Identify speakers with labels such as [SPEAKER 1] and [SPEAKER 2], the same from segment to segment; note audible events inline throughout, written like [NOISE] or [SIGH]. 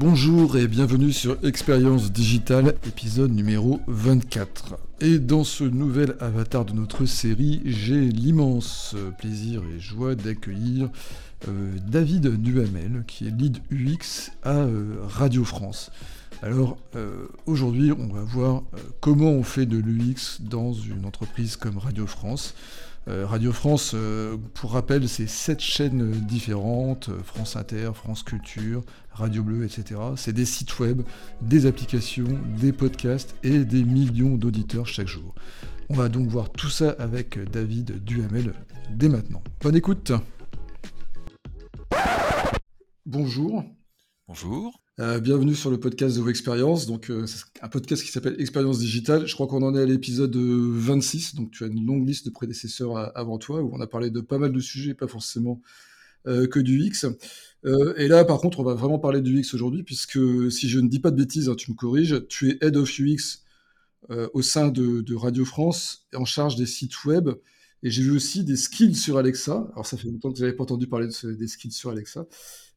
[SPEAKER 1] Bonjour et bienvenue sur Expérience Digitale, épisode numéro 24. Et dans ce nouvel avatar de notre série, j'ai l'immense plaisir et joie d'accueillir euh, David Duhamel, qui est lead UX à euh, Radio France. Alors euh, aujourd'hui, on va voir comment on fait de l'UX dans une entreprise comme Radio France. Euh, Radio France, euh, pour rappel, c'est sept chaînes différentes, euh, France Inter, France Culture, Radio Bleu, etc. C'est des sites web, des applications, des podcasts et des millions d'auditeurs chaque jour. On va donc voir tout ça avec David Duhamel dès maintenant. Bonne écoute Bonjour.
[SPEAKER 2] Bonjour.
[SPEAKER 1] Euh, bienvenue sur le podcast de vos expériences. Donc, euh, c'est un podcast qui s'appelle Expérience Digitale. Je crois qu'on en est à l'épisode 26. Donc, tu as une longue liste de prédécesseurs avant toi où on a parlé de pas mal de sujets, pas forcément euh, que du X. et là, par contre, on va vraiment parler du X aujourd'hui, puisque si je ne dis pas de bêtises, hein, tu me corriges, tu es Head of UX au sein de, Radio France en charge des sites web. Et j'ai vu aussi des skills sur Alexa. Alors, ça fait longtemps que je n'avais pas entendu parler de, des skills sur Alexa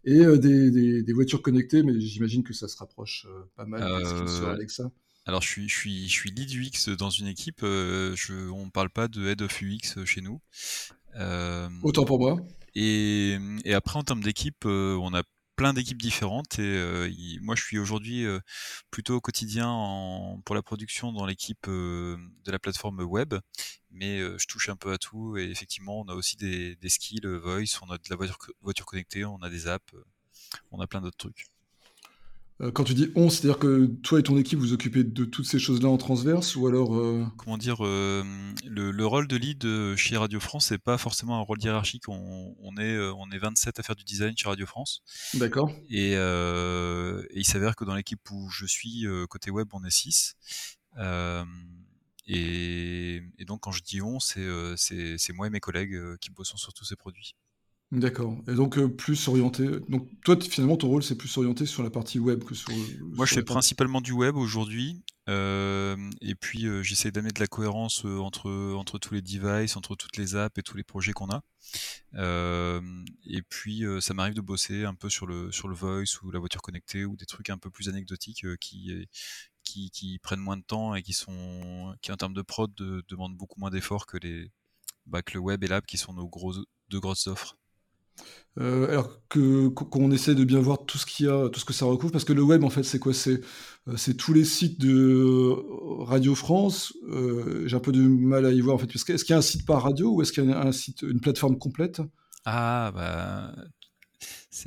[SPEAKER 1] et euh, des, voitures connectées, mais j'imagine que ça se rapproche euh, pas mal de ce sur
[SPEAKER 2] euh, Alexa. Alors je suis, je suis, je suis lead UX dans une équipe, je, on ne parle pas de head of UX chez nous.
[SPEAKER 1] Autant pour moi.
[SPEAKER 2] Et, et après en termes d'équipe, on a plein d'équipes différentes et moi je suis aujourd'hui plutôt au quotidien en, pour la production dans l'équipe de la plateforme web. Mais je touche un peu à tout et effectivement on a aussi des, des skills voice on a de la voiture, voiture connectée on a des apps on a plein d'autres trucs.
[SPEAKER 1] euh, quand tu dis on, c'est-à-dire que toi et ton équipe vous occupez de toutes ces choses-là en transverse ou alors euh,
[SPEAKER 2] Comment dire euh, le, rôle de lead chez Radio France, c'est pas forcément un rôle hiérarchique. On, est on est 27 à faire du design chez Radio France.
[SPEAKER 1] D'accord.
[SPEAKER 2] Et, il s'avère que dans l'équipe où je suis côté web, on est 6. Et, et, donc quand je dis on, c'est moi et mes collègues qui bossons sur tous ces produits.
[SPEAKER 1] D'accord. Et donc euh, plus orienté. Donc toi, finalement, ton rôle, c'est plus orienté sur la partie web que sur.
[SPEAKER 2] Moi, je fais principalement du web aujourd'hui. Euh, et puis, euh, j'essaie d'amener de la cohérence entre, entre tous les devices, entre toutes les apps et tous les projets qu'on a. et puis, ça m'arrive de bosser un peu sur le, sur le voice ou la voiture connectée ou des trucs un peu plus anecdotiques qui, qui, qui, prennent moins de temps et qui, sont, qui en termes de prod, demandent beaucoup moins d'efforts que, les, bah, que le web et l'app qui sont nos gros, deux grosses offres.
[SPEAKER 1] Euh, alors que qu'on essaie de bien voir tout ce qu'il y a, tout ce que ça recouvre, parce que le web en fait c'est quoi? C'est euh, c'est tous les sites de Radio France. Euh, j'ai un peu de mal à y voir en fait. Est-ce qu'il y a un site par radio ou est-ce qu'il y a un site, une plateforme complète?
[SPEAKER 2] Ah bah [LAUGHS]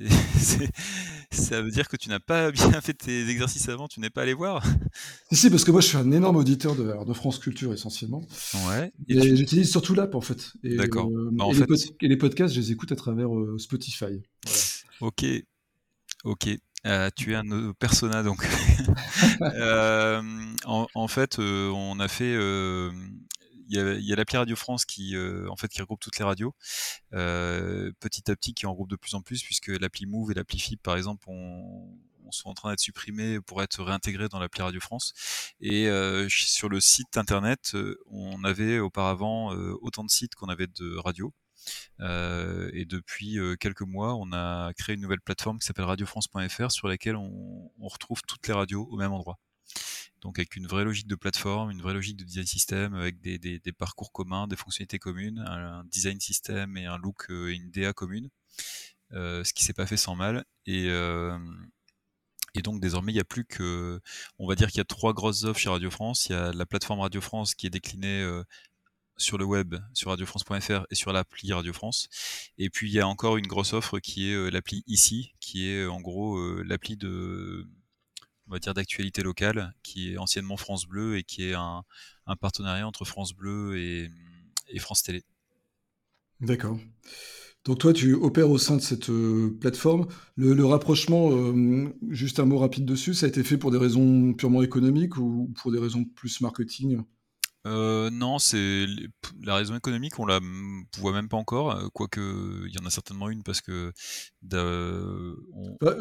[SPEAKER 2] ça veut dire que tu n'as pas [LAUGHS] bien fait tes exercices avant, tu n'es pas allé voir?
[SPEAKER 1] Si, parce que moi je suis un énorme auditeur de, de France Culture essentiellement.
[SPEAKER 2] Ouais.
[SPEAKER 1] Et, j'utilise surtout l'app en fait.
[SPEAKER 2] D'accord.
[SPEAKER 1] Euh, bah, et, les podcasts, je les écoute à travers euh, Spotify.
[SPEAKER 2] Ok. Ok. Euh, tu es un persona donc. [LAUGHS] en, en, fait, on a fait il y a, l'appli Radio France qui, euh, en fait, qui regroupe toutes les radios, euh, petit à petit qui en regroupe de plus en plus, puisque l'appli Move et l'appli FIP, par exemple, on, sont en train d'être supprimés pour être réintégrés dans l'appli Radio France. Et euh, sur le site internet, on avait auparavant autant de sites qu'on avait de radios. et depuis quelques mois, on a créé une nouvelle plateforme qui s'appelle radiofrance.fr sur laquelle on, retrouve toutes les radios au même endroit donc avec une vraie logique de plateforme, une vraie logique de design system, avec des, parcours communs, des fonctionnalités communes, un, design system et un look euh, et une DA commune, euh, ce qui s'est pas fait sans mal. Et, euh, et donc désormais, il n'y a plus que, on va dire qu'il y a trois grosses offres chez Radio France. Il y a la plateforme Radio France qui est déclinée sur le web, sur radiofrance.fr et sur l'appli Radio France. Et puis il y a encore une grosse offre qui est l'appli ici, qui est en gros l'appli de on va dire d'actualité locale, qui est anciennement France Bleu et qui est un, partenariat entre France Bleu et, France Télé.
[SPEAKER 1] D'accord. Donc toi, tu opères au sein de cette euh, plateforme. Le, rapprochement, euh, juste un mot rapide dessus, ça a été fait pour des raisons purement économiques ou pour des raisons plus marketing?
[SPEAKER 2] Euh, non, c'est la raison économique, on la voit même pas encore, euh, quoique il y en a certainement une parce que
[SPEAKER 1] bah, euh,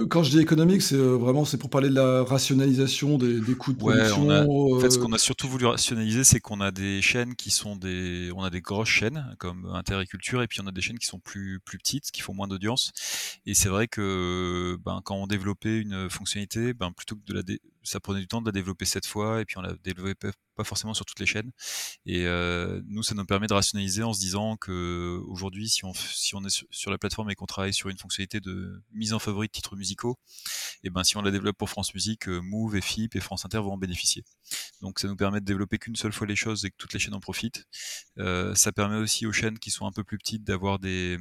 [SPEAKER 1] quand je dis économique, c'est vraiment c'est pour parler de la rationalisation des, coûts de production.
[SPEAKER 2] en fait, ce qu'on a surtout voulu rationaliser, c'est qu'on a des chaînes qui sont des, on a des grosses chaînes comme Intériculture et puis on a des chaînes qui sont plus plus petites, qui font moins d'audience. Et c'est vrai que ben, quand on développait une fonctionnalité, ben, plutôt que de la ça prenait du temps de la développer cette fois et puis on la développait pas forcément sur toutes les chaînes. Et euh, nous, ça nous permet de rationaliser en se disant que aujourd'hui, si on, si on est sur, la plateforme et qu'on travaille sur une fonctionnalité de mise en favori de titres musicaux, et ben si on la développe pour France Musique, euh, Move et FIP et France Inter vont en bénéficier. Donc ça nous permet de développer qu'une seule fois les choses et que toutes les chaînes en profitent. Euh, ça permet aussi aux chaînes qui sont un peu plus petites d'avoir des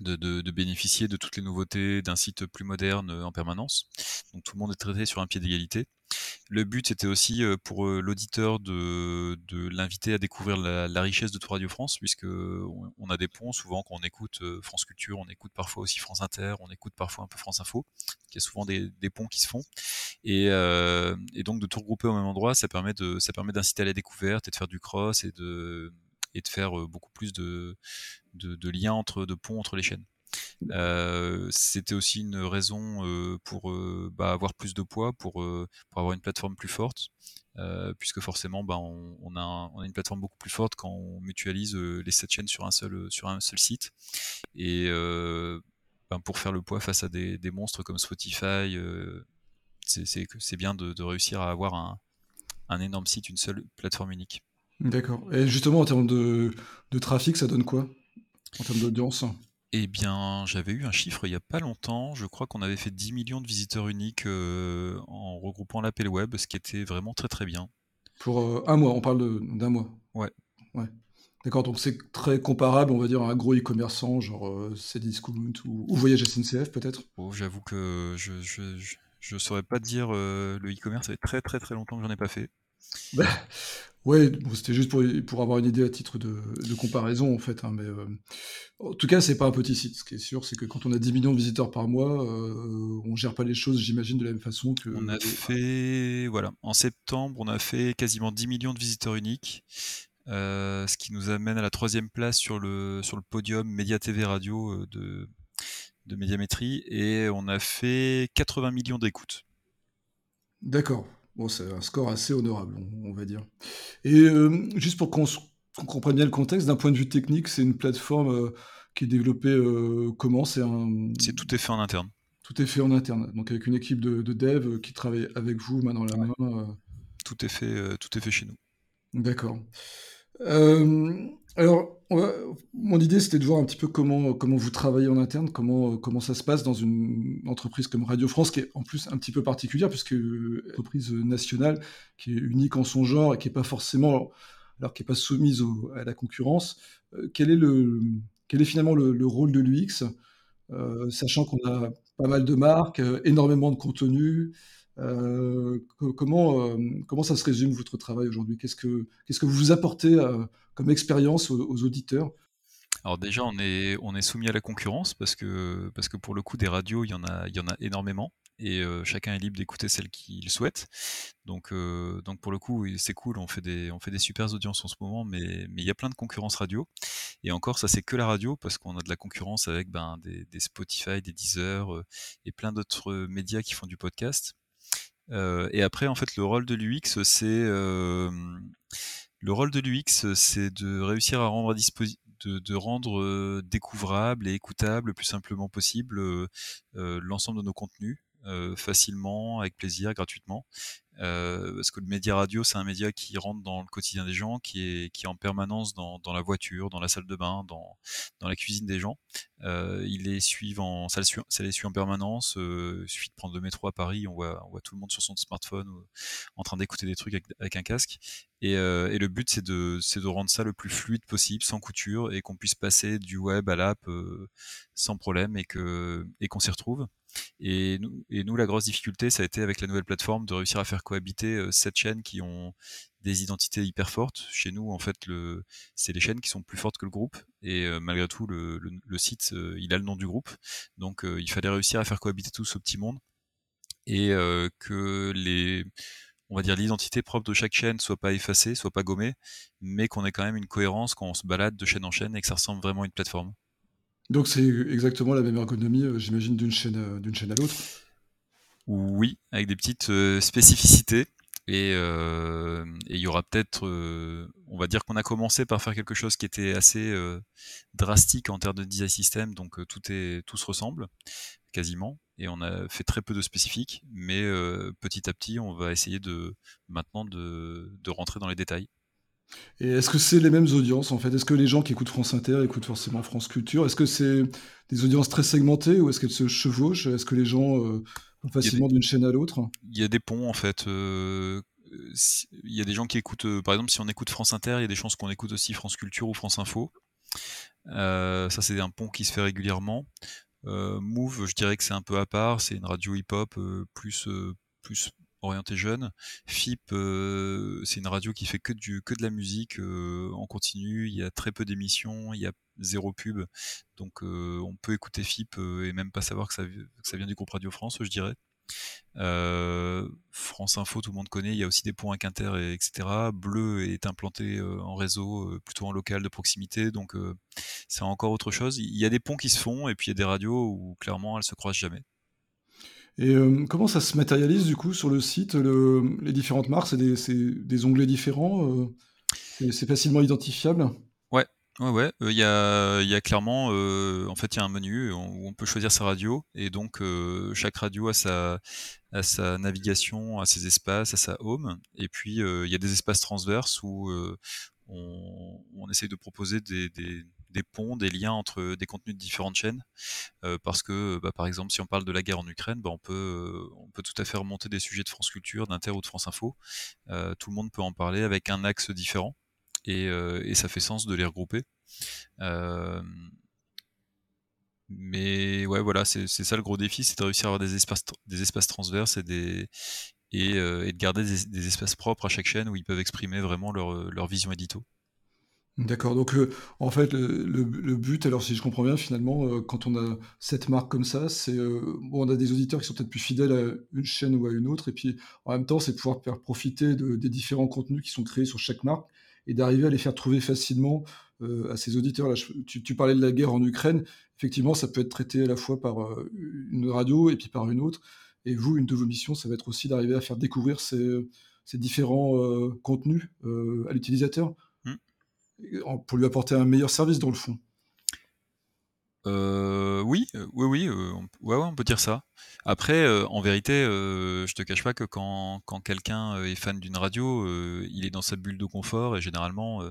[SPEAKER 2] de, de, de, bénéficier de toutes les nouveautés d'un site plus moderne en permanence. Donc tout le monde est traité sur un pied d'égalité. Le but c'était aussi euh, pour euh, l'auditeur de, de l'inviter à découvrir la, richesse de tout Radio France, puisque on, a des ponts souvent quand on écoute euh, France Culture, on écoute parfois aussi France Inter, on écoute parfois un peu France Info. Il y a souvent des, des ponts qui se font, et, euh, et, donc de tout regrouper au même endroit, ça permet de ça permet d'inciter à la découverte et de faire du cross et de et de faire beaucoup plus de, de, de liens entre de ponts entre les chaînes. Euh, c'était aussi une raison euh, pour euh, bah, avoir plus de poids, pour, pour avoir une plateforme plus forte, puisque forcément bah, on, on, a on, a une plateforme beaucoup plus forte quand on mutualise les 7 chaînes sur un seul, sur un seul site. Et ben, pour faire le poids face à des, des monstres comme Spotify, c'est bien de, de, réussir à avoir un, un énorme site, une seule plateforme unique.
[SPEAKER 1] D'accord. Et justement, en termes de, de trafic, ça donne quoi? En termes d'audience?
[SPEAKER 2] Eh bien, j'avais eu un chiffre il y a pas longtemps. Je crois qu'on avait fait 10 millions de visiteurs uniques euh, en regroupant l'appel web, ce qui était vraiment très très bien.
[SPEAKER 1] Pour euh, un mois, on parle d'un mois?
[SPEAKER 2] Ouais.
[SPEAKER 1] Ouais. D'accord, donc c'est très comparable, on va dire, à un gros e-commerçant, genre euh, Cdiscount ou, ou Voyage SNCF peut-être?
[SPEAKER 2] Oh, J'avoue que je, je, saurais pas dire le e-commerce, ça fait très très très longtemps que j'en ai pas fait.
[SPEAKER 1] Bah, Ouais, c'était juste pour, pour avoir une idée à titre de, de comparaison, en fait. Hein, mais euh, en tout cas, c'est pas un petit site. Ce qui est sûr, c'est que quand on a 10 millions de visiteurs par mois, euh, on gère pas les choses, j'imagine, de la même façon que.
[SPEAKER 2] On a fait, voilà, en septembre, on a fait quasiment 10 millions de visiteurs uniques, euh, ce qui nous amène à la troisième place sur le sur le podium Média TV Radio euh, de de médiamétrie, et on a fait 80 millions d'écoutes.
[SPEAKER 1] D'accord. Bon, c'est un score assez honorable, on, va dire. Et euh, juste pour qu'on comprenne bien le contexte, d'un point de vue technique, c'est une plateforme euh, qui est développée euh, comment? C'est un...
[SPEAKER 2] C'est tout est fait en interne.
[SPEAKER 1] Tout est fait en interne, donc avec une équipe de, de dev qui travaille avec vous main dans la main.
[SPEAKER 2] Tout est fait, tout est fait chez nous.
[SPEAKER 1] D'accord. Alors, mon idée, c'était de voir un petit peu comment, comment vous travaillez en interne, comment, comment ça se passe dans une entreprise comme Radio France, qui est en plus un petit peu particulière, puisque une entreprise nationale qui est unique en son genre et qui n'est pas forcément, alors qui n'est pas soumise à la concurrence. Euh, quel, est le, quel est finalement le, rôle de l'UX, euh, sachant qu'on a pas mal de marques, euh, énormément de contenu comment, comment ça se résume votre travail aujourd'hui? Qu'est-ce que qu'est-ce que vous vous apportez expérience aux, auditeurs
[SPEAKER 2] alors déjà, on est, on est soumis à la concurrence parce que, parce que pour le coup, des radios, il y en a, il y en a énormément et euh, chacun est libre d'écouter celle qu'il souhaite. Donc, euh, donc pour le coup, c'est cool, on fait des, on fait des super audiences en ce moment, mais, mais il y a plein de concurrence radio. Et encore, ça c'est que la radio parce qu'on a de la concurrence avec ben, des, des Spotify, des Deezer euh, et plein d'autres médias qui font du podcast. et après, en fait, le rôle de l'UX, c'est le rôle de l'UX, c'est de réussir à rendre à de, de, rendre découvrable et écoutable le plus simplement possible l'ensemble de nos contenus. facilement, avec plaisir, gratuitement. Euh, parce que le média radio, c'est un média qui rentre dans le quotidien des gens, qui est, qui est en permanence dans, dans la voiture, dans la salle de bain, dans, dans la cuisine des gens. Euh, il les suit en, ça, ça les suit en permanence. Euh, il suffit de prendre le métro à Paris, on voit, on voit tout le monde sur son smartphone en train d'écouter des trucs avec, avec, un casque. Et, euh, et le but, c'est de, c'est de rendre ça le plus fluide possible, sans couture, et qu'on puisse passer du web à l'app euh, sans problème et que et qu'on s'y retrouve. Et nous, et nous, la grosse difficulté, ça a été avec la nouvelle plateforme de réussir à faire cohabiter euh, sept chaînes qui ont des identités hyper fortes. Chez nous, en fait, le, c'est les chaînes qui sont plus fortes que le groupe. Et euh, malgré tout, le, le, site, euh, il a le nom du groupe. Donc, il fallait réussir à faire cohabiter tout ce petit monde et que les on va dire l'identité propre de chaque chaîne soit pas effacée, soit pas gommée, mais qu'on ait quand même une cohérence quand on se balade de chaîne en chaîne et que ça ressemble vraiment à une plateforme.
[SPEAKER 1] Donc c'est exactement la même ergonomie, j'imagine, d'une chaîne, d'une chaîne à l'autre
[SPEAKER 2] Oui, avec des petites spécificités. Et il y aura peut-être, on va dire qu'on a commencé par faire quelque chose qui était assez drastique en termes de design system, donc tout est, tout se ressemble quasiment, et on a fait très peu de spécifiques, mais petit à petit, on va essayer de maintenant de, de rentrer dans les détails.
[SPEAKER 1] Et est-ce que c'est les mêmes audiences en fait? Est-ce que les gens qui écoutent France Inter écoutent forcément France Culture? Est-ce que c'est des audiences très segmentées ou est-ce qu'elles se chevauchent? Est-ce que les gens facilement d'une chaîne à l'autre?
[SPEAKER 2] Il y a des ponts en fait. Euh, il y a des gens qui écoutent, euh, par exemple, si on écoute France Inter, il y a des chances qu'on écoute aussi France Culture ou France Info. Euh, ça, c'est un pont qui se fait régulièrement. Move, je dirais que c'est un peu à part. C'est une radio hip-hop plus plus orienté jeune. FIP, c'est une radio qui fait que, du, que de la musique en continu. Il y a très peu d'émissions, il y a zéro pub. Donc on peut écouter FIP et même pas savoir que ça, ça, vient du groupe Radio France, je dirais. France Info, tout le monde connaît. Il y a aussi des points à Quinter, et, etc. Bleu est implanté en réseau, plutôt en local de proximité. Donc c'est encore autre chose. Il y a des ponts qui se font et puis il y a des radios où clairement elles se croisent jamais.
[SPEAKER 1] Et euh, comment ça se matérialise du coup sur le site Les différentes marques, c'est des, onglets différents euh, C'est facilement identifiable?
[SPEAKER 2] Ouais, ouais, ouais. Il y, a, clairement, euh, en fait, il y a un menu où on peut choisir sa radio et donc chaque radio a sa, sa navigation, a ses espaces, a sa home. Et puis il y a des espaces transverses où on, on, essaye de proposer des des ponts, des liens entre des contenus de différentes chaînes, euh, parce que bah, par exemple si on parle de la guerre en Ukraine, bah, on peut euh, on peut tout à fait remonter des sujets de France Culture, d'Inter ou de France Info. Euh, tout le monde peut en parler avec un axe différent et, et ça fait sens de les regrouper. mais ouais voilà c'est ça le gros défi, c'est de réussir à avoir des espaces des espaces transverses et et de garder des, espaces propres à chaque chaîne où ils peuvent exprimer vraiment leur, leur vision édito.
[SPEAKER 1] D'accord, donc euh, en fait, le, but, alors si je comprends bien, finalement, euh, quand on a cette marque comme ça, c'est euh, on a des auditeurs qui sont peut-être plus fidèles à une chaîne ou à une autre, et puis en même temps, c'est pouvoir profiter des différents contenus qui sont créés sur chaque marque et d'arriver à les faire trouver facilement à ces auditeurs. Là, tu, parlais de la guerre en Ukraine, effectivement, ça peut être traité à la fois par une radio et puis par une autre, et vous, une de vos missions, ça va être aussi d'arriver à faire découvrir ces, ces différents contenus à l'utilisateur pour lui apporter un meilleur service dans le fond.
[SPEAKER 2] Euh, oui, euh, oui, oui, euh, ouais, on peut dire ça. Après, en vérité, je te cache pas que quand, quand quelqu'un est fan d'une radio, il est dans sa bulle de confort et généralement,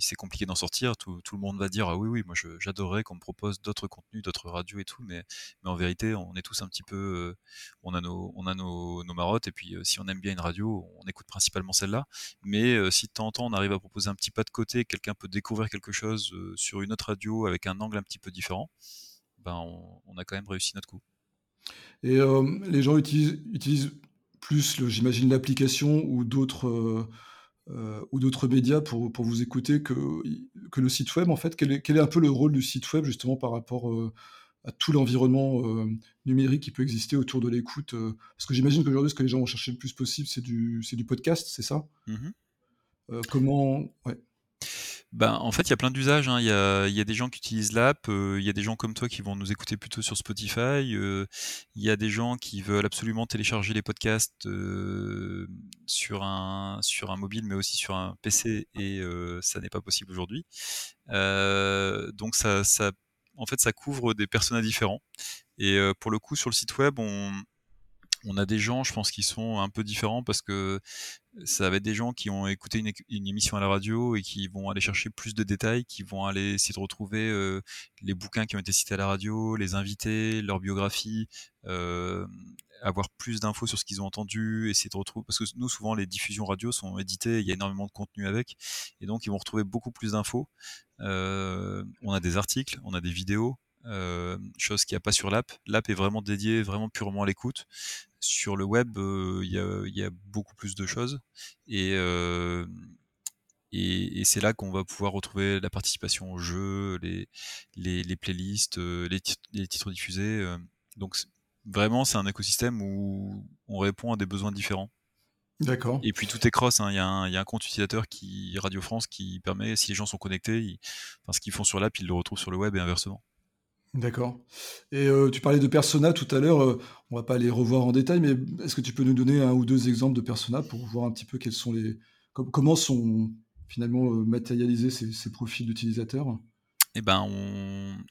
[SPEAKER 2] c'est compliqué d'en sortir. Tout, le monde va dire ah oui, oui, moi j'adorerais qu'on me propose d'autres contenus, d'autres radios et tout, mais, mais en vérité, on est tous un petit peu, on a nos, on a nos, nos marottes et puis si on aime bien une radio, on écoute principalement celle-là. Mais si de temps en temps on arrive à proposer un petit pas de côté, quelqu'un peut découvrir quelque chose sur une autre radio avec un angle un petit peu différent, ben on, a quand même réussi notre coup.
[SPEAKER 1] Et euh, les gens utilisent, utilisent plus, j'imagine, l'application ou d'autres euh, euh, ou d'autres médias pour, pour, vous écouter que, que le site web. En fait, quel est, quel est un peu le rôle du site web justement par rapport à tout l'environnement numérique qui peut exister autour de l'écoute Parce que j'imagine qu'aujourd'hui, ce que les gens vont chercher le plus possible, c'est du, du podcast, c'est ça? Mmh Comment ouais.
[SPEAKER 2] Ben, en fait, il y a plein d'usages. Hein. Il y, a, des gens qui utilisent l'app, euh, il y a des gens comme toi qui vont nous écouter plutôt sur Spotify, euh, il y a des gens qui veulent absolument télécharger les podcasts euh, sur, un, mobile, mais aussi sur un PC, et ça n'est pas possible aujourd'hui. donc, ça, en fait, ça couvre des personnages différents. Et pour le coup, sur le site web, on, on a des gens, je pense, qui sont un peu différents parce que ça va être des gens qui ont écouté une, émission à la radio et qui vont aller chercher plus de détails, qui vont aller essayer de retrouver euh, les bouquins qui ont été cités à la radio, les invités, leur biographie, euh, avoir plus d'infos sur ce qu'ils ont entendu, essayer de retrouver parce que nous souvent les diffusions radio sont éditées, il y a énormément de contenu avec et donc ils vont retrouver beaucoup plus d'infos. Euh, on a des articles, on a des vidéos, euh, chose qu'il n'y a pas sur l'app. L'app est vraiment dédiée vraiment purement à l'écoute. Sur le web, euh, il y, a, beaucoup plus de choses. Et, euh, et, c'est là qu'on va pouvoir retrouver la participation au jeu, les, les, playlists, les, titres, diffusés. donc vraiment, c'est un écosystème où on répond à des besoins différents.
[SPEAKER 1] D'accord.
[SPEAKER 2] Et puis tout est cross, hein. il y, a un compte utilisateur qui Radio France qui permet, si les gens sont connectés, enfin, ce qu'ils font sur l'app, ils le retrouvent sur le web et inversement.
[SPEAKER 1] D'accord. Et tu parlais de Persona tout à l'heure, on va pas les revoir en détail, mais est-ce que tu peux nous donner un ou deux exemples de Persona pour voir un petit peu quels sont les comment sont finalement matérialisés ces profils d'utilisateurs?
[SPEAKER 2] Eh ben,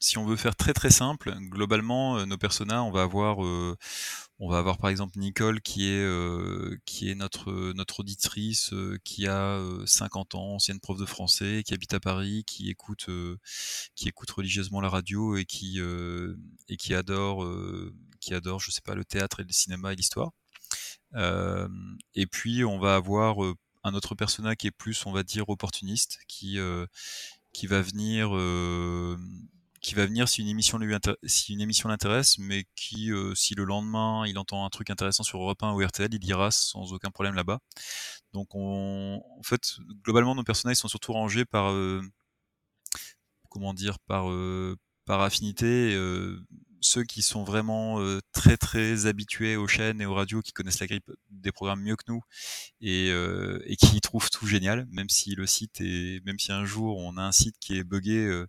[SPEAKER 2] si on veut faire très très simple, globalement, nos personas, on va avoir, on va avoir par exemple Nicole qui est, qui est notre, notre auditrice, qui a 50 ans, ancienne prof de français, qui habite à Paris, qui écoute, qui écoute religieusement la radio et qui, et qui adore, qui adore, je sais pas, le théâtre et le cinéma et l'histoire. et puis on va avoir un autre persona qui est plus, on va dire, opportuniste, qui, qui va venir euh, qui va venir si une émission l'intéresse, mais qui, euh, si le lendemain il entend un truc intéressant sur Europe 1 ou RTL, il ira sans aucun problème là-bas. Donc, on, en fait, globalement, nos personnages sont surtout rangés par, euh, comment dire, par, par affinité ceux qui sont vraiment euh, très très habitués aux chaînes et aux radios, qui connaissent la grippe des programmes mieux que nous et, euh, et qui trouvent tout génial, même si le site est, même si un jour on a un site qui est buggé, euh,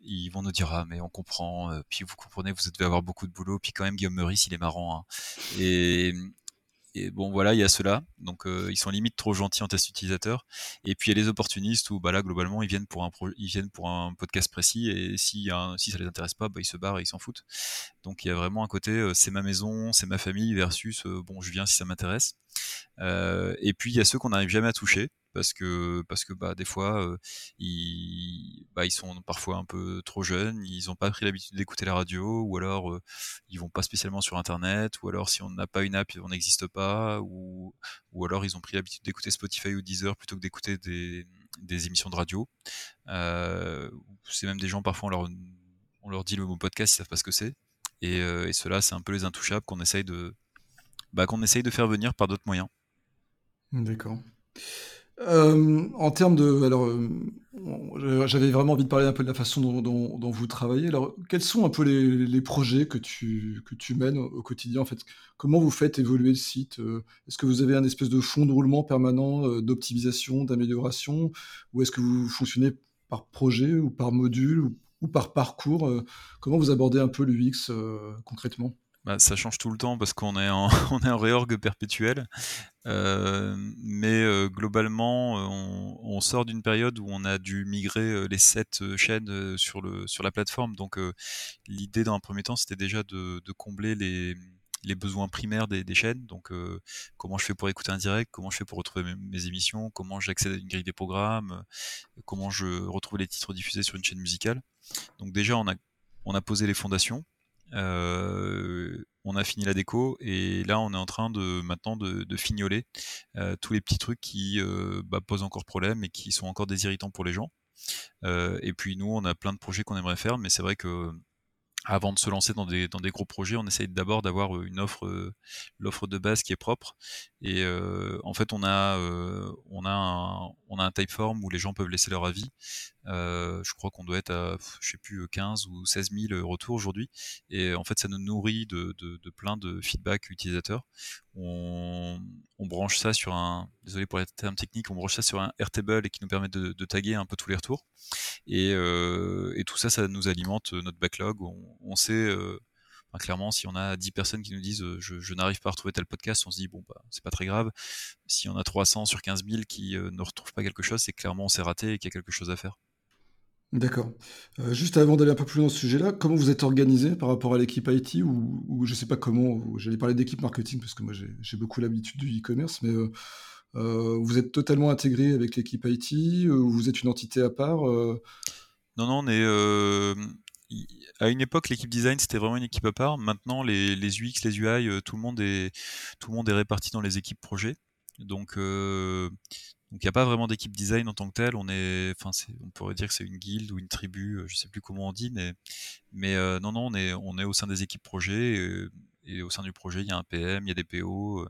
[SPEAKER 2] ils vont nous dire ah mais on comprend, puis vous comprenez, vous devez avoir beaucoup de boulot, puis quand même Guillaume Meurice il est marrant. Hein. Et, et bon, voilà, il y a ceux-là. Donc, euh, ils sont limite trop gentils en test utilisateur. Et puis, il y a les opportunistes où, bah là, globalement, ils viennent pour un, ils viennent pour un podcast précis. Et si, si ça les intéresse pas, bah, ils se barrent et ils s'en foutent. Donc, il y a vraiment un côté, euh, c'est ma maison, c'est ma famille versus, euh, bon, je viens si ça m'intéresse. et puis, il y a ceux qu'on n'arrive jamais à toucher parce que parce que bah des fois ils bah, ils sont parfois un peu trop jeunes, ils n'ont pas pris l'habitude d'écouter la radio ou alors euh, ils vont pas spécialement sur internet ou alors si on n'a pas une app on n'existe pas ou ou alors ils ont pris l'habitude d'écouter Spotify ou Deezer plutôt que d'écouter des, émissions de radio. C'est même des gens parfois on leur on leur dit le mot podcast, ils savent pas ce que c'est. Et, et cela c'est un peu les intouchables qu'on essaye de bah, qu'on essaye de faire venir par d'autres moyens.
[SPEAKER 1] D'accord. Euh, en termes de, alors, euh, j'avais vraiment envie de parler un peu de la façon dont, vous travaillez. Alors, quels sont un peu les, projets que tu, que tu mènes au quotidien en fait? Comment vous faites évoluer le site euh, Est-ce que vous avez un espèce de fond de roulement permanent d'optimisation, d'amélioration, ou est-ce que vous fonctionnez par projet ou par module ou, par parcours? Comment vous abordez un peu l'UX concrètement?
[SPEAKER 2] Bah, ça change tout le temps parce qu'on est en, [LAUGHS] on est en réorg perpétuel. Euh, mais euh, globalement, on, sort d'une période où on a dû migrer euh, les sept chaînes sur, la plateforme. Donc l'idée dans un premier temps, c'était déjà de, combler les, besoins primaires des, chaînes. Donc comment je fais pour écouter un direct, comment je fais pour retrouver mes, émissions, comment j'accède à une grille des programmes, comment je retrouve les titres diffusés sur une chaîne musicale? Donc déjà, on a posé les fondations. Euh, on a fini la déco et là on est en train de maintenant de, fignoler euh, tous les petits trucs qui euh, bah, posent encore problème et qui sont encore des irritants pour les gens. et puis nous on a plein de projets qu'on aimerait faire, mais c'est vrai que avant de se lancer dans des, dans des gros projets, on essaye d'abord d'avoir une offre, l'offre de base qui est propre. Et en fait, on a, on a un, on a un typeform où les gens peuvent laisser leur avis. Euh, je crois qu'on doit être à, je sais plus, 15 ou 16 000 retours aujourd'hui. Et en fait, ça nous nourrit de, plein de feedback utilisateurs. On, branche ça sur un, désolé pour les termes techniques, on branche ça sur un Airtable et qui nous permet de, taguer un peu tous les retours. Et, euh, et, tout ça, ça nous alimente notre backlog. On, on sait, euh, clairement, si on a 10 personnes qui nous disent euh, je, je n'arrive pas à retrouver tel podcast, on se dit bon, bah, c'est pas très grave. Si on a 300 sur 15 000 qui ne retrouvent pas quelque chose, c'est clairement on s'est raté et qu'il y a quelque chose à faire.
[SPEAKER 1] D'accord. Euh, juste avant d'aller un peu plus loin dans ce sujet-là, comment vous êtes organisé par rapport à l'équipe IT ou, ou je sais pas comment, j'allais parler d'équipe marketing parce que moi j'ai beaucoup l'habitude du e-commerce, mais euh, euh, vous êtes totalement intégré avec l'équipe IT ou vous êtes une entité à part
[SPEAKER 2] Non, non, on est. À une époque, l'équipe design c'était vraiment une équipe à part. Maintenant, les, UX, les UI, tout le monde est tout le monde est réparti dans les équipes projets. Donc, donc il n'y a pas vraiment d'équipe design en tant que telle. On est, enfin, on pourrait dire que c'est une guilde ou une tribu, euh, je sais plus comment on dit, mais, mais euh, non, non, on est, on est au sein des équipes projet. Et, au sein du projet, il y a un PM, il y a des PO, euh,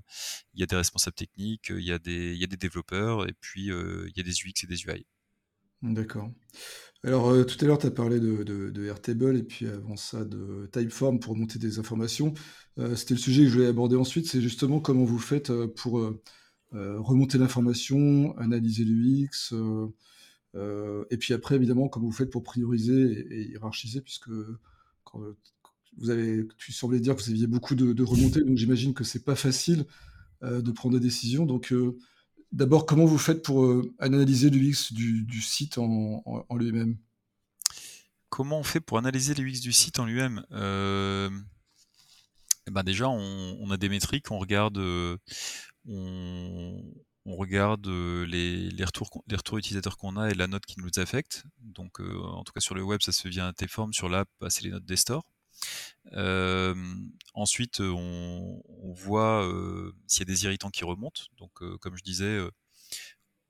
[SPEAKER 2] il y a des responsables techniques, il y a des, il y a des développeurs, et puis il y a des UX et des UI.
[SPEAKER 1] D'accord. Alors, tout à l'heure, tu as parlé de, de, de, Airtable et puis avant ça de Typeform pour monter des informations. C'était le sujet que je voulais aborder ensuite, c'est justement comment vous faites pour remonter l'information, analyser l'UX, et puis après, évidemment, comment vous faites pour prioriser et, hiérarchiser, puisque vous avez, tu semblais dire que vous aviez beaucoup de, remontées, donc j'imagine que c'est pas facile de prendre des décisions. Donc, d'abord, comment vous faites pour analyser l'UX du, du, site en, lui-même?
[SPEAKER 2] Comment on fait pour analyser l'UX du site en lui-même? Eh ben déjà, on, a des métriques, on regarde, regarde les, retours, utilisateurs qu'on a et la note qui nous affecte. Donc, en tout cas, sur le web, ça se fait via T-Form, sur l'app, bah, c'est les notes des stores. Ensuite, on, voit s'il y a des irritants qui remontent. Donc, comme je disais,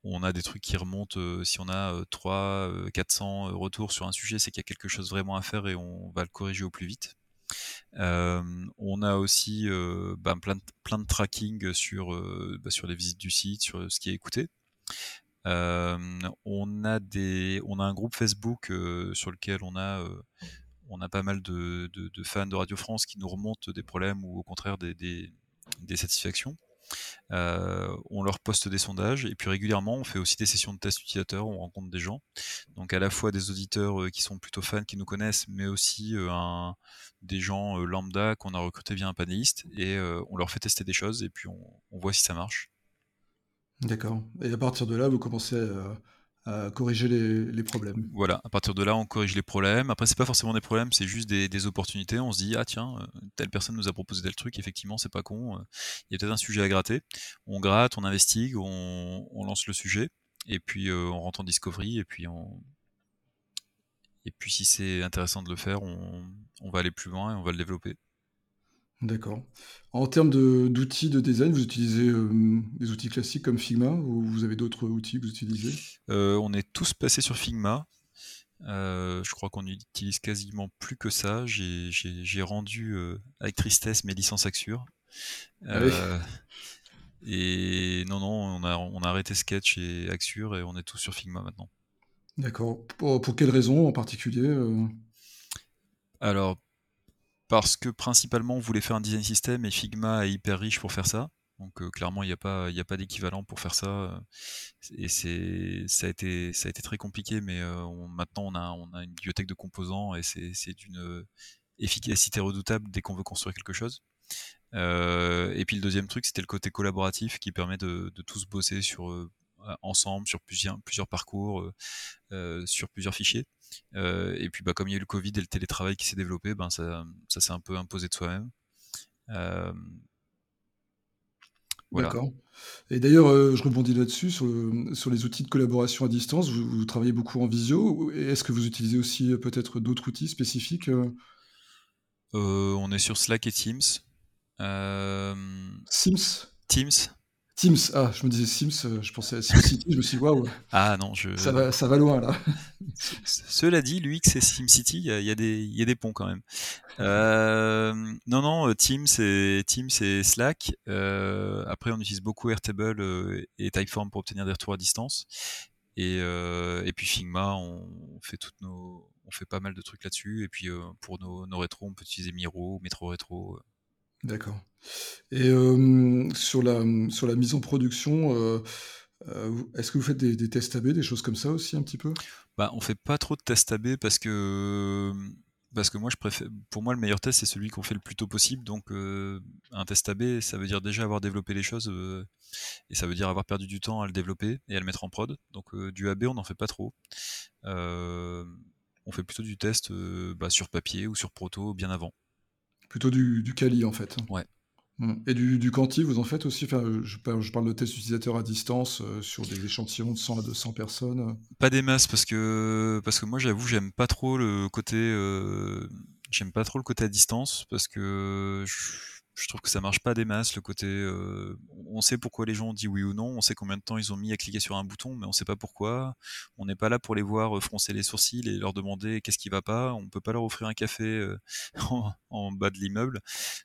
[SPEAKER 2] on a des trucs qui remontent. si on a 3, 400 retours sur un sujet, c'est qu'il y a quelque chose vraiment à faire et on va le corriger au plus vite. on a aussi bah, plein, de, tracking sur, bah, sur les visites du site, sur ce qui est écouté. on, a des, on a un groupe Facebook sur lequel on a, on a pas mal de, fans de Radio France qui nous remontent des problèmes ou au contraire des, satisfactions. Euh, on leur poste des sondages et puis régulièrement on fait aussi des sessions de tests utilisateurs, on rencontre des gens. Donc à la fois des auditeurs euh, qui sont plutôt fans, qui nous connaissent, mais aussi euh, des gens lambda qu'on a recrutés via un panéliste et on leur fait tester des choses et puis on, voit si ça marche.
[SPEAKER 1] D'accord. Et à partir de là, vous commencez corriger les, problèmes.
[SPEAKER 2] Voilà, à partir de là, on corrige les problèmes. Après, c'est pas forcément des problèmes, c'est juste des, opportunités. On se dit, ah tiens, euh, telle personne nous a proposé tel truc, effectivement, c'est pas con. Il y a peut-être un sujet à gratter. On gratte, on investigue, on, lance le sujet, et puis euh, on rentre en discovery, et puis on. Et puis si c'est intéressant de le faire, on va aller plus loin et on va le développer.
[SPEAKER 1] D'accord. En termes d'outils de design, vous utilisez, des outils classiques comme Figma ou vous avez d'autres outils que vous utilisez?
[SPEAKER 2] Euh, on est tous passés sur Figma. Euh, je crois qu'on n'utilise quasiment plus que ça. J'ai rendu, euh, avec tristesse mes licences Axure. Ah et non, non, on a on a arrêté Sketch et Axure et on est tous sur Figma maintenant.
[SPEAKER 1] D'accord. Pour pour quelles raisons en particulier,
[SPEAKER 2] Alors parce que principalement on voulait faire un design system et Figma est hyper riche pour faire ça. Donc euh, clairement il n'y a pas, d'équivalent pour faire ça. Euh, et c'est, ça a été, très compliqué, mais euh, maintenant on a, une bibliothèque de composants et c'est, d'une efficacité redoutable dès qu'on veut construire quelque chose. et puis le deuxième truc, c'était le côté collaboratif qui permet de, tous bosser ensemble sur plusieurs parcours, sur plusieurs fichiers. Euh, et puis, bah, comme il y a eu le Covid et le télétravail qui s'est développé, ben, ça, ça s'est un peu imposé de soi-même. Euh,
[SPEAKER 1] D'accord. Et d'ailleurs, euh, je rebondis là-dessus, sur, sur, les outils de collaboration à distance. Vous, travaillez beaucoup en visio. Est-ce que vous utilisez aussi peut-être d'autres outils spécifiques
[SPEAKER 2] On est sur Slack et Teams.
[SPEAKER 1] Sims
[SPEAKER 2] Teams
[SPEAKER 1] Teams, ah, je me disais Sims, euh, je pensais à SimCity, je me suis dit waouh.
[SPEAKER 2] Ah non, je.
[SPEAKER 1] Ça va, ça va loin là. [LAUGHS]
[SPEAKER 2] Cela dit, l'UX et SimCity, il y, y, a des, y a des ponts quand même. Euh, non, non, Teams et Teams et Slack. Euh, après, on utilise beaucoup Airtable euh, et Typeform pour obtenir des retours à distance. Et, euh, et puis Figma, on fait toutes nos, on fait pas mal de trucs là-dessus. Et puis pour nos, nos rétros, on peut utiliser Miro, Metro Retro.
[SPEAKER 1] D'accord. Et sur la, sur la mise en production, est-ce que vous faites des tests AB, des choses comme ça aussi un petit peu?
[SPEAKER 2] Bah, on fait pas trop de tests AB parce que, parce que moi je préfère pour moi le meilleur test c'est celui qu'on fait le plus tôt possible donc un test AB ça veut dire déjà avoir développé les choses, et ça veut dire avoir perdu du temps à le développer et à le mettre en prod donc du AB on n'en fait pas trop. on fait plutôt du test, bah, sur papier ou sur proto bien avant.
[SPEAKER 1] Plutôt du, du Kali en fait.
[SPEAKER 2] Ouais.
[SPEAKER 1] Mmh. Et du, du quanti, vous en faites aussi enfin, je, je parle de tests utilisateurs à distance euh, sur des échantillons de 100 à 200 personnes. Euh.
[SPEAKER 2] Pas des masses parce que parce que moi j'avoue j'aime pas trop le côté euh, j'aime pas trop le côté à distance parce que je, je trouve que ça marche pas des masses le côté euh, on sait pourquoi les gens ont dit oui ou non on sait combien de temps ils ont mis à cliquer sur un bouton mais on sait pas pourquoi on n'est pas là pour les voir euh, froncer les sourcils et leur demander qu'est-ce qui va pas on peut pas leur offrir un café euh, [LAUGHS] en, bas de l'immeuble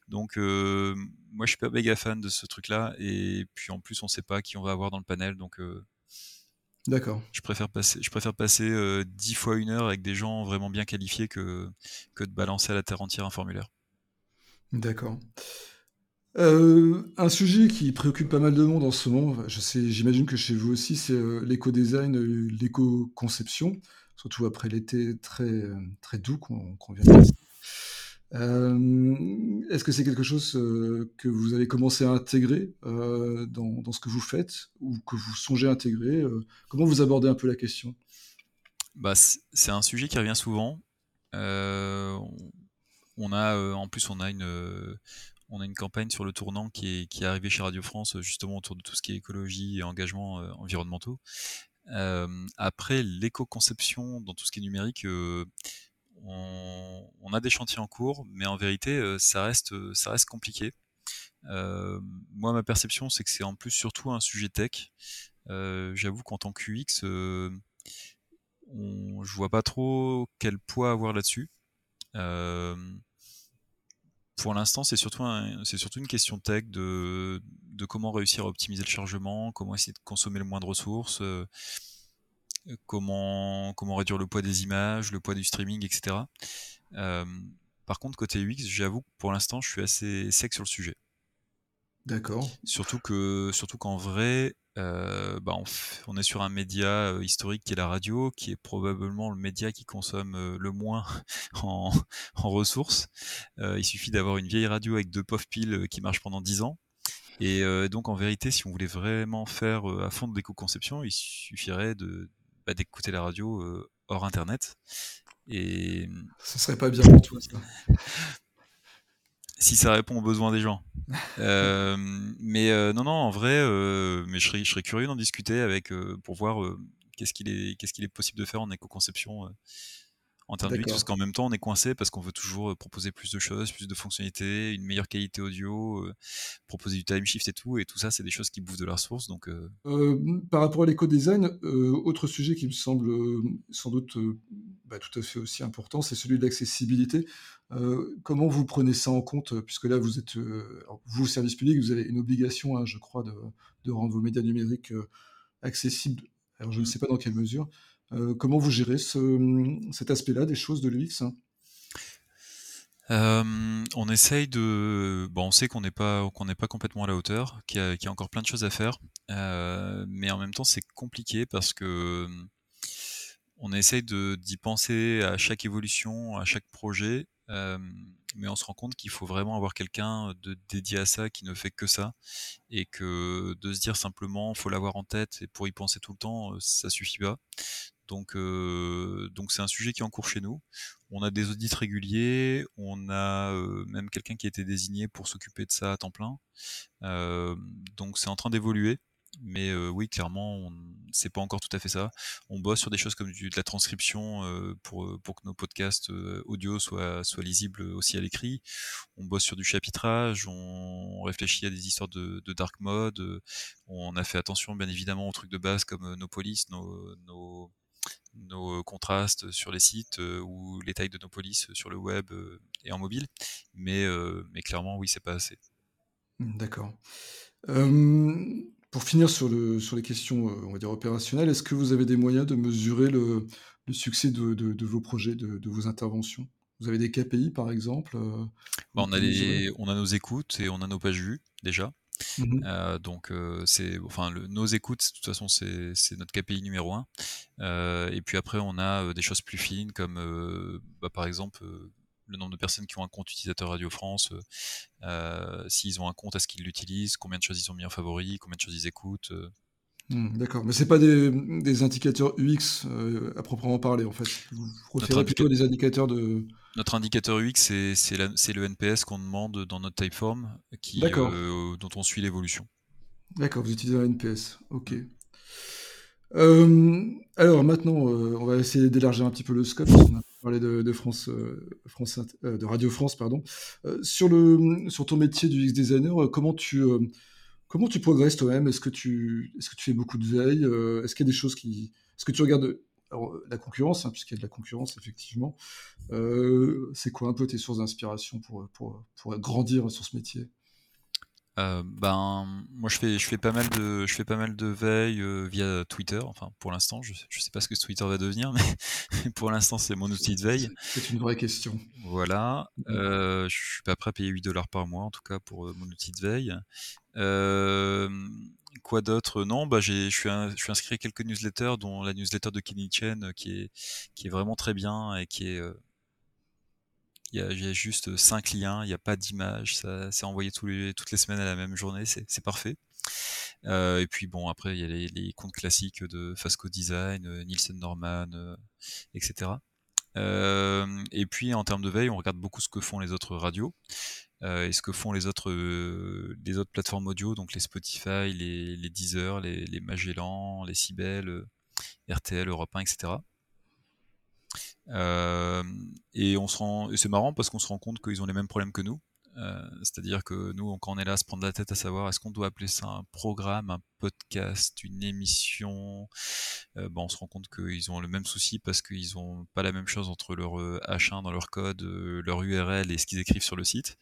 [SPEAKER 2] donc moi je suis pas méga fan de ce truc là et puis en plus on sait pas qui on va avoir dans le panel donc
[SPEAKER 1] D'accord.
[SPEAKER 2] Je préfère passer, je préfère passer 10 fois une heure avec des gens vraiment bien qualifiés que, que de balancer à la terre entière un formulaire.
[SPEAKER 1] D'accord. un sujet qui préoccupe pas mal de monde en ce moment, je sais, j'imagine que chez vous aussi, c'est l'éco-design, l'éco-conception, surtout après l'été très, très doux qu'on vient de passer. Est-ce que c'est quelque chose que vous avez commencé à intégrer dans, dans, ce que vous faites ou que vous songez à intégrer Comment vous abordez un peu la question?
[SPEAKER 2] Bah, C'est un sujet qui revient souvent. On a, en plus, on a une, on a une campagne sur le tournant qui est, qui arrivée chez Radio France, justement autour de tout ce qui est écologie et engagement environnementaux. après, l'éco-conception dans tout ce qui est numérique, on, a des chantiers en cours, mais en vérité, euh, ça reste, euh, ça reste compliqué. Euh, moi, ma perception, c'est que c'est en plus surtout un sujet tech. J'avoue qu'en tant que UX, je vois pas trop quel poids avoir là-dessus. Pour l'instant, c'est surtout, une question tech de, de, comment réussir à optimiser le chargement, comment essayer de consommer le moins de ressources comment, comment réduire le poids des images, le poids du streaming, etc. Euh, par contre, côté UX, j'avoue que pour l'instant, je suis assez sec sur le sujet.
[SPEAKER 1] D'accord.
[SPEAKER 2] Surtout que, surtout qu'en vrai, euh, bah on, est sur un média euh, historique qui est la radio, qui est probablement le média qui consomme le moins [LAUGHS] en, en ressources. il suffit d'avoir une vieille radio avec deux pauvres piles qui marchent pendant 10 ans. Et donc en vérité, si on voulait vraiment faire à fond de l'éco-conception, il suffirait de bah, d'écouter la radio euh, hors internet. Et
[SPEAKER 1] ce serait pas bien pour toi ça. [LAUGHS]
[SPEAKER 2] si ça répond aux besoins des gens. [LAUGHS] Euh, mais euh, non, non, en vrai, mais je serais, je serais curieux d'en discuter avec pour voir qu'est-ce qu'il est, qu'est-ce qu'il est possible de faire en éco-conception en termes de parce qu'en même temps, on est coincé parce qu'on veut toujours euh, proposer plus de choses, plus de fonctionnalités, une meilleure qualité audio, euh, proposer du time shift et tout, et tout ça, c'est des choses qui bouffent de la ressource. Donc, euh.
[SPEAKER 1] par rapport à l'éco-design, autre sujet qui me semble sans doute bah, tout à fait aussi important, c'est celui de l'accessibilité. comment vous prenez ça en compte Puisque là, vous êtes, vous, service public, vous avez une obligation, hein, je crois, de, de, rendre vos médias numériques accessibles. Alors, je ne mmh. sais pas dans quelle mesure. Euh, comment vous gérez cet aspect-là des choses de l'UX hein?
[SPEAKER 2] Euh, on essaye de. Bon, on sait qu'on n'est pas qu'on pas complètement à la hauteur, qu'il y, a encore plein de choses à faire, euh, mais en même temps c'est compliqué parce que on essaye d'y penser à chaque évolution, à chaque projet, mais on se rend compte qu'il faut vraiment avoir quelqu'un de dédié à ça qui ne fait que ça, et que de se dire simplement faut l'avoir en tête et pour y penser tout le temps, ça suffit pas. Donc, euh, donc c'est un sujet qui est en cours chez nous. On a des audits réguliers, on a euh, même quelqu'un qui a été désigné pour s'occuper de ça à temps plein. Euh, donc c'est en train d'évoluer. Mais euh, oui, clairement, c'est pas encore tout à fait ça. On bosse sur des choses comme du, de la transcription euh, pour, pour que nos podcasts audio soient, soient lisibles aussi à l'écrit. On bosse sur du chapitrage, on, réfléchit à des histoires de, de, dark mode. On a fait attention, bien évidemment, aux trucs de base comme nos polices, nos, nos nos contrastes sur les sites euh, ou les tailles de nos polices sur le web euh, et en mobile. Mais, euh, mais clairement, oui, c'est pas assez.
[SPEAKER 1] D'accord. pour finir sur, le, sur les questions on va dire opérationnelles, est-ce que vous avez des moyens de mesurer le, le succès de, de, vos projets, de, de, vos interventions? Vous avez des KPI par exemple
[SPEAKER 2] bah, on, a les, on a nos écoutes et on a nos pages vues déjà. Mmh euh, donc euh, c'est enfin nos écoutes de toute façon c'est, notre KPI numéro un. Euh, et puis après on a des choses plus fines comme bah, par exemple le nombre de personnes qui ont un compte utilisateur Radio France, s'ils ont un compte, est-ce qu'ils l'utilisent, combien de choses ils ont mis en favori, combien de choses ils écoutent?
[SPEAKER 1] Mmh, d'accord, mais c'est pas des, des indicateurs UX à proprement parler en fait. Vous préférez plutôt des indicateurs de
[SPEAKER 2] notre indicateur UX, c'est le NPS qu'on demande dans notre typeform, qui, euh, dont on suit l'évolution.
[SPEAKER 1] D'accord, vous utilisez un NPS, ok. Euh, alors maintenant, euh, on va essayer d'élargir un petit peu le scope. On a parlé de, France, France de Radio France, pardon. sur, le, sur ton métier du UX designer, comment tu, comment tu progresses toi-même? Est-ce que, tu, est que tu fais beaucoup de veille Est-ce qu'il y a des choses qui... Est-ce que tu regardes alors, la concurrence, hein, puisqu'il y a de la concurrence, effectivement. Euh, c'est quoi un peu tes sources d'inspiration pour, pour, pour, grandir sur ce métier?
[SPEAKER 2] Euh, ben, moi je fais, je fais pas mal de, je fais pas mal de veille euh, via Twitter. Enfin, pour l'instant, je, je sais pas ce que Twitter va devenir, mais [LAUGHS] pour l'instant c'est mon outil de veille.
[SPEAKER 1] C'est une vraie question.
[SPEAKER 2] Voilà. Mm. Euh, je suis pas prêt à payer 8 dollars par mois, en tout cas pour mon outil de veille. quoi d'autre? Non, bah j'ai, je suis, je suis inscrit à quelques newsletters, dont la newsletter de Kenny Chen, qui est, qui est vraiment très bien et qui est il y, a, juste 5 liens, il n'y a pas d'image, c'est envoyé toutes les semaines à la même journée, c'est parfait. Euh, et puis bon, après il y a les, comptes classiques de Fasco Design, euh, Nielsen Norman, euh, etc. et puis en termes de veille, on regarde beaucoup ce que font les autres radios et ce que font les autres, les autres plateformes audio, donc les Spotify, les, les Deezer, les, les Magellan, les Cybelle, RTL, Europe 1, etc. Euh, et on se rend, c'est marrant parce qu'on se rend compte qu'ils ont les mêmes problèmes que nous. Euh, c'est-à-dire que nous, quand on est là à se prendre la tête à savoir est-ce qu'on doit appeler ça un programme, un podcast, une émission, euh, bon, on se rend compte qu'ils ont le même souci parce qu'ils ont pas la même chose entre leur H1 dans leur code, leur URL et ce qu'ils écrivent sur le site.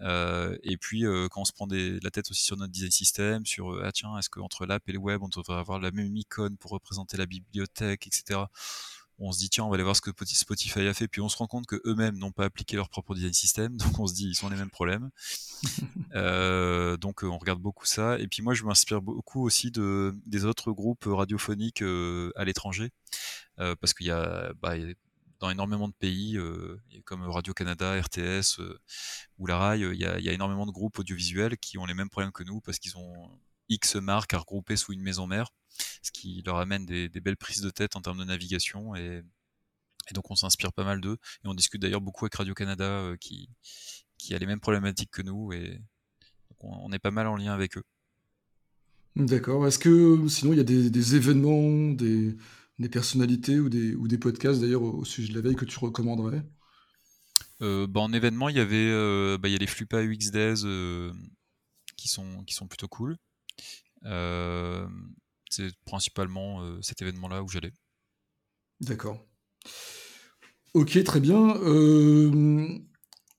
[SPEAKER 2] et puis quand on se prend la tête aussi sur notre design system, sur ah tiens, est-ce qu'entre l'app et le web, on devrait avoir la même icône pour représenter la bibliothèque, etc on se dit tiens on va aller voir ce que Spotify a fait. Puis on se rend compte que eux-mêmes n'ont pas appliqué leur propre design system [LAUGHS] donc on se dit ils ont les mêmes problèmes. [LAUGHS] Euh, donc euh, on regarde beaucoup ça. Et puis moi je m'inspire beaucoup aussi de des autres groupes radiophoniques euh, à l'étranger. Parce qu'il y a bah, dans énormément de pays, comme Radio Canada, RTS ou la RAI, il y, a, il y, a, énormément de groupes audiovisuels qui ont les mêmes problèmes que nous parce qu'ils ont X marques à regrouper sous une maison mère ce qui leur amène des, belles prises de tête en termes de navigation. Et, donc on s'inspire pas mal d'eux. Et on discute d'ailleurs beaucoup avec Radio-Canada euh, qui, qui a les mêmes problématiques que nous. Et on, est pas mal en lien avec eux.
[SPEAKER 1] D'accord. Est-ce que sinon il y a des, événements, des, personnalités ou des, ou des podcasts d'ailleurs au, sujet de la veille que tu recommanderais?
[SPEAKER 2] Euh, bah, En événement, il y avait euh, bah, il y a les Flupa UX Days qui, sont, qui sont plutôt cool. C'est principalement euh, cet événement-là où j'allais.
[SPEAKER 1] D'accord. Ok, très bien. Euh,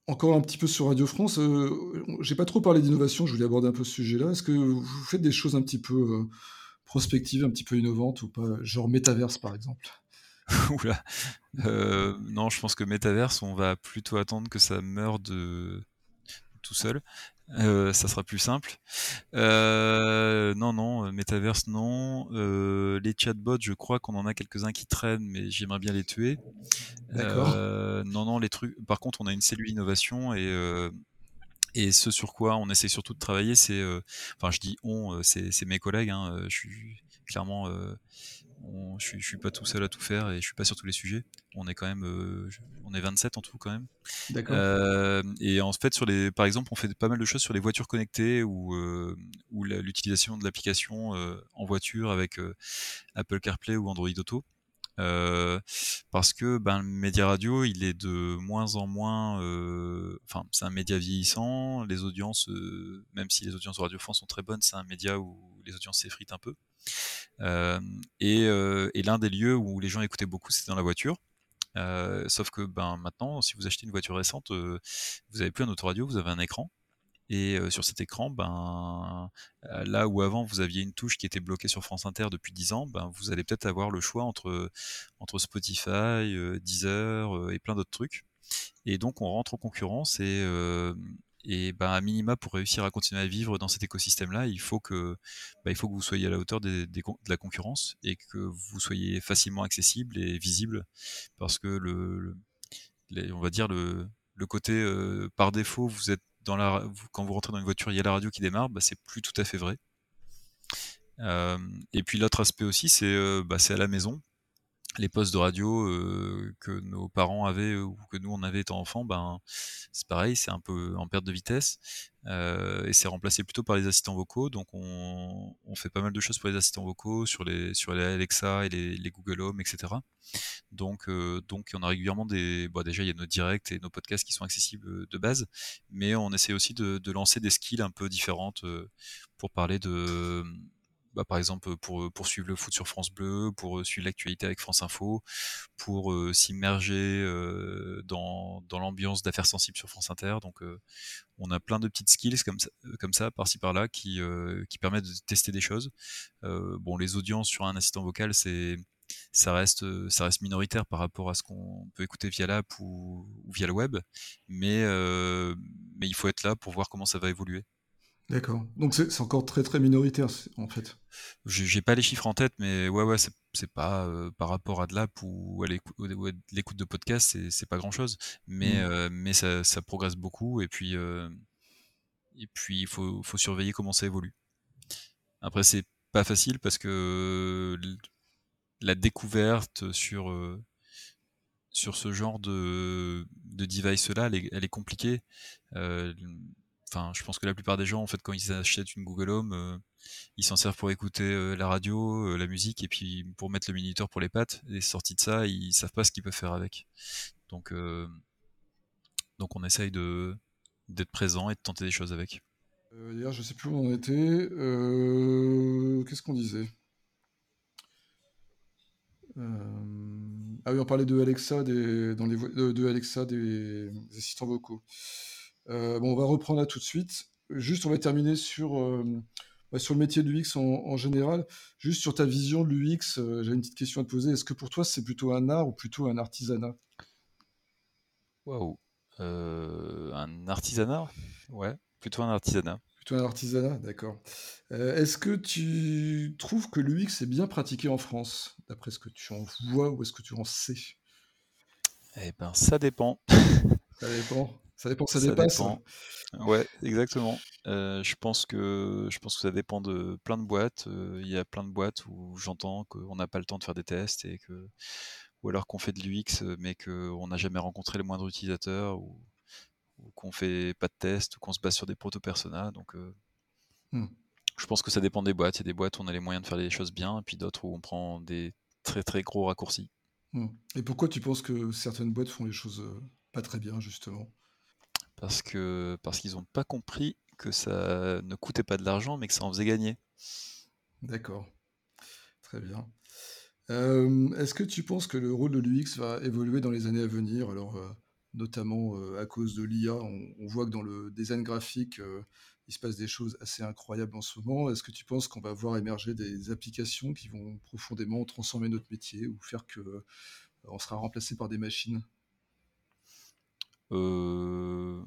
[SPEAKER 1] encore un petit peu sur Radio France. Euh, j'ai pas trop parlé d'innovation, je voulais aborder un peu ce sujet-là. Est-ce que vous faites des choses un petit peu prospectives, un petit peu innovantes ou pas? Genre métaverse par exemple [LAUGHS]
[SPEAKER 2] Oula. non, je pense que métaverse, on va plutôt attendre que ça meure de tout seul. Euh, ça sera plus simple. Euh, non, non, euh, Metaverse, non. les chatbots, je crois qu'on en a quelques-uns qui traînent, mais j'aimerais bien les tuer. D'accord. non, non, les trucs. Par contre, on a une cellule innovation et et ce sur quoi on essaie surtout de travailler, c'est, enfin, je dis on, c'est mes collègues. Hein, je suis clairement je, suis, suis pas tout seul à tout faire et je suis pas sur tous les sujets. On est quand même, euh, on est 27 en tout quand même. D'accord. Euh, et en fait, sur les, par exemple, on fait pas mal de choses sur les voitures connectées ou, euh, ou l'utilisation de l'application en voiture avec Apple CarPlay ou Android Auto. Parce que ben, le média radio, il est de moins en moins. Enfin, c'est un média vieillissant. Les audiences, même si les audiences Radio France sont très bonnes, c'est un média où les audiences s'effritent un peu. Euh, euh, et, l'un des lieux où les gens écoutaient beaucoup, c'était dans la voiture. Euh, sauf que ben, maintenant, si vous achetez une voiture récente, vous n'avez plus un autoradio, vous avez un écran. Et sur cet écran, ben, là où avant vous aviez une touche qui était bloquée sur France Inter depuis 10 ans, ben, vous allez peut-être avoir le choix entre, Spotify, Deezer et plein d'autres trucs. Et donc on rentre en concurrence et, bah, à minima, pour réussir à continuer à vivre dans cet écosystème-là, il faut que, que vous soyez à la hauteur de la concurrence et que vous soyez facilement accessible et visible, parce que le, on va dire le, côté par défaut, vous êtes quand vous rentrez dans une voiture, il y a la radio qui démarre, bah, c'est plus tout à fait vrai. Euh, et puis l'autre aspect aussi, c'est euh, bah, à la maison les postes de radio euh, que nos parents avaient ou que nous on avait étant enfants, ben c'est pareil, c'est un peu en perte de vitesse euh, et c'est remplacé plutôt par les assistants vocaux. Donc on, on, fait pas mal de choses pour les assistants vocaux sur les sur les Alexa et les, Google Home, etc. Donc euh, donc on a régulièrement des bon déjà il y a nos directs et nos podcasts qui sont accessibles de base, mais on essaie aussi de, de lancer des skills un peu différentes pour parler de bah, par exemple pour, pour suivre le foot sur France Bleu, pour suivre l'actualité avec France Info, pour s'immerger dans, l'ambiance d'affaires sensibles sur France Inter. Donc on a plein de petites skills comme ça, par-ci par-là, qui, permettent de tester des choses. bon, les audiences sur un assistant vocal, ça reste, minoritaire par rapport à ce qu'on peut écouter via l'app ou, via le web, mais il faut être là pour voir comment ça va évoluer.
[SPEAKER 1] D'accord. Donc c'est encore très très minoritaire en fait.
[SPEAKER 2] J'ai pas les chiffres en tête, mais ouais ouais c'est pas par rapport à de l'app ou à l'écoute de podcast, c'est pas grand chose, mais mmh. mais ça, ça, progresse beaucoup et puis et puis il faut, faut surveiller comment ça évolue. Après c'est pas facile parce que la découverte sur, euh, sur ce genre de, de device-là, elle, est compliquée. Euh, enfin, je pense que la plupart des gens, en fait, quand ils achètent une Google Home, euh, ils s'en servent pour écouter la radio, la musique, et puis pour mettre le minuteur pour les pattes. Et sorti de ça, ils savent pas ce qu'ils peuvent faire avec. Donc, donc on essaye de d'être présent et de tenter des choses avec.
[SPEAKER 1] D'ailleurs, je sais plus où on était. Qu'est-ce qu'on disait? Euh, ah oui, on parlait de Alexa, des, dans les de, Alexa, des, assistants vocaux. Euh, bon, on va reprendre là tout de suite. Juste, on va terminer sur, euh, bah, sur le métier de l'UX en, général. Juste sur ta vision de l'UX, j'ai une petite question à te poser. Est-ce que pour toi, c'est plutôt un art ou plutôt un artisanat?
[SPEAKER 2] Waouh. un artisanat? Ouais, plutôt un artisanat.
[SPEAKER 1] Plutôt un artisanat, d'accord. Euh, est-ce que tu trouves que l'UX est bien pratiqué en France, d'après ce que tu en vois ou est-ce que tu en sais?
[SPEAKER 2] Eh ben, ça dépend.
[SPEAKER 1] ça dépend. Ça dépend, ça, dépasse.
[SPEAKER 2] Ouais, exactement. Euh, je pense que je pense que ça dépend de plein de boîtes. Euh, il y a plein de boîtes où j'entends qu'on n'a pas le temps de faire des tests et que ou alors qu'on fait de l'UX mais qu'on n'a jamais rencontré le moindre utilisateur ou qu'on fait pas de test, ou qu'on se base sur des proto-personas. Donc, euh, hmm. je pense que ça dépend des boîtes. Il y a des boîtes où on a les moyens de faire les choses bien, et puis d'autres où on prend des très très gros raccourcis.
[SPEAKER 1] Hmm. Et pourquoi tu penses que certaines boîtes font les choses pas très bien, justement?
[SPEAKER 2] Parce que parce qu'ils n'ont pas compris que ça ne coûtait pas de l'argent, mais que ça en faisait gagner.
[SPEAKER 1] D'accord. Très bien. Euh, est-ce que tu penses que le rôle de l'UX va évoluer dans les années à venir? Alors, notamment à cause de l'IA. On, voit que dans le design graphique, il se passe des choses assez incroyables en ce moment. Est-ce que tu penses qu'on va voir émerger des applications qui vont profondément transformer notre métier ou faire que on sera remplacé par des machines?
[SPEAKER 2] Euh,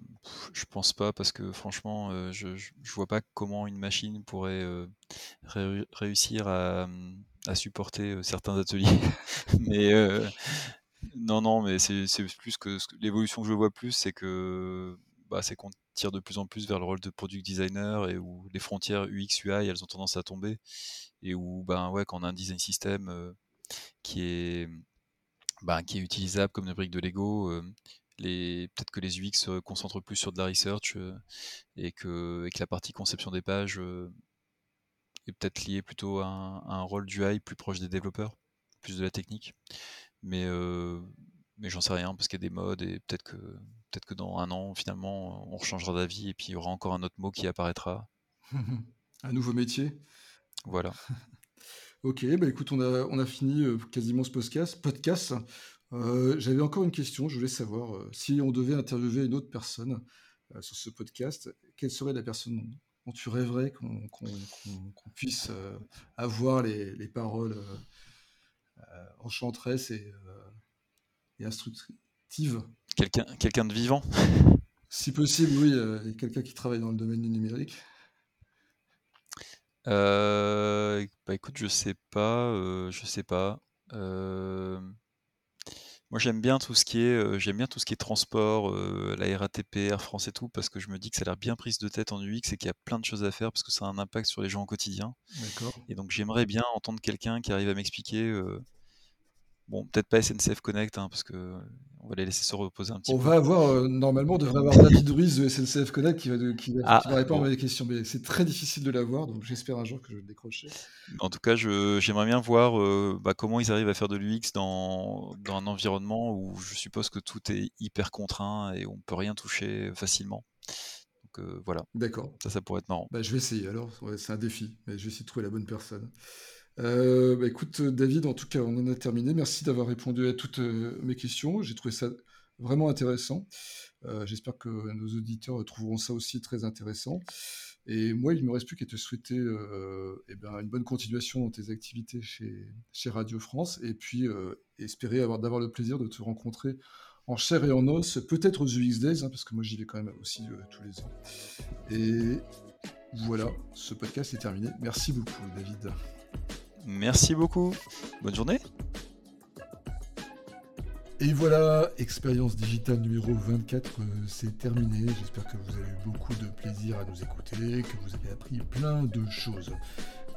[SPEAKER 2] je pense pas parce que franchement, je, je, vois pas comment une machine pourrait réussir à, à supporter certains ateliers. [LAUGHS] Mais non, non, mais c'est plus que l'évolution que je vois plus, c'est que bah, c'est qu'on tire de plus en plus vers le rôle de product designer et où les frontières UX UI elles ont tendance à tomber et où ben ouais quand on a un design system euh, qui est ben, qui est utilisable comme une brique de Lego euh, les peut-être que les UX se concentrent plus sur de la research euh, et que et que la partie conception des pages est peut-être liée plutôt à un, à un rôle d'UI plus proche des développeurs plus de la technique mais, mais j'en sais rien parce qu'il y a des modes et peut-être que, peut que dans un an, finalement, on changera d'avis et puis il y aura encore un autre mot qui apparaîtra. [LAUGHS]
[SPEAKER 1] un nouveau métier.
[SPEAKER 2] Voilà. [LAUGHS]
[SPEAKER 1] ok, bah écoute, on a, on a fini quasiment ce podcast. podcast. J'avais encore une question, je voulais savoir si on devait interviewer une autre personne sur ce podcast, quelle serait la personne dont tu rêverais qu'on puisse avoir les, les paroles euh, enchanteresse et, euh, et instructive.
[SPEAKER 2] Quelqu'un de vivant? [LAUGHS]
[SPEAKER 1] Si possible, oui, euh, quelqu'un qui travaille dans le domaine du numérique.
[SPEAKER 2] bah écoute, je sais pas, je sais pas. Moi, j'aime bien tout ce qui est, j'aime bien tout ce qui est transport, la RATP, Air France et tout, parce que je me dis que ça a l'air bien prise de tête en UX et qu'il y a plein de choses à faire parce que ça a un impact sur les gens au quotidien. Et donc, j'aimerais bien entendre quelqu'un qui arrive à m'expliquer Bon, peut-être pas SNCF Connect, hein, parce que on va les laisser se reposer un petit
[SPEAKER 1] peu. On va avoir, euh, normalement, on devrait avoir David Ruiz de SNCF Connect qui va, qui va, ah, répondre à mes questions, mais c'est très difficile de l'avoir, donc j'espère un jour que je vais le décrocher.
[SPEAKER 2] En tout cas, j'aimerais bien voir euh, bah, comment ils arrivent à faire de l'UX dans, dans, un environnement où je suppose que tout est hyper contraint et on peut rien toucher facilement. Donc voilà.
[SPEAKER 1] D'accord.
[SPEAKER 2] Ça, ça pourrait être marrant.
[SPEAKER 1] Bah, je vais essayer alors. c'est un défi. Mais je vais essayer de trouver la bonne personne. Bah, écoute, David, en tout cas, on en a terminé. Merci d'avoir répondu à toutes mes questions. J'ai trouvé ça vraiment intéressant. J'espère que nos auditeurs trouveront ça aussi très intéressant. Et moi, il ne me reste plus qu'à te souhaiter euh, eh ben, une bonne continuation dans tes activités chez, Radio France et puis euh, espérer avoir, d'avoir le plaisir de te rencontrer en chair et en os, peut-être aux UX Days, hein, parce que moi j'y vais quand même aussi euh, tous les ans. Et voilà, ce podcast est terminé. Merci beaucoup, David.
[SPEAKER 2] Merci beaucoup. Bonne journée.
[SPEAKER 1] Et voilà, expérience digitale numéro 24, euh, c'est terminé. J'espère que vous avez eu beaucoup de plaisir à nous écouter, que vous avez appris plein de choses.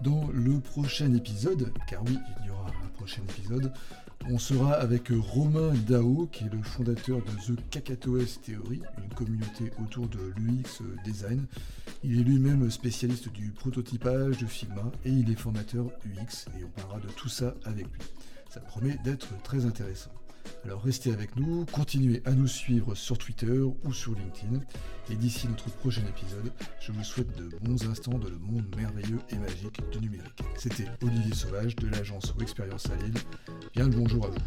[SPEAKER 1] Dans le prochain épisode, car oui, il y aura un prochain épisode, on sera avec Romain Dao, qui est le fondateur de The Kakatoes Theory, une communauté autour de l'UX design. Il est lui-même spécialiste du prototypage de Figma et il est formateur UX et on parlera de tout ça avec lui. Ça promet d'être très intéressant. Alors restez avec nous, continuez à nous suivre sur Twitter ou sur LinkedIn. Et d'ici notre prochain épisode, je vous souhaite de bons instants dans le monde merveilleux et magique du numérique. C'était Olivier Sauvage de l'agence ou Expérience à Lille. Bien le bonjour à vous.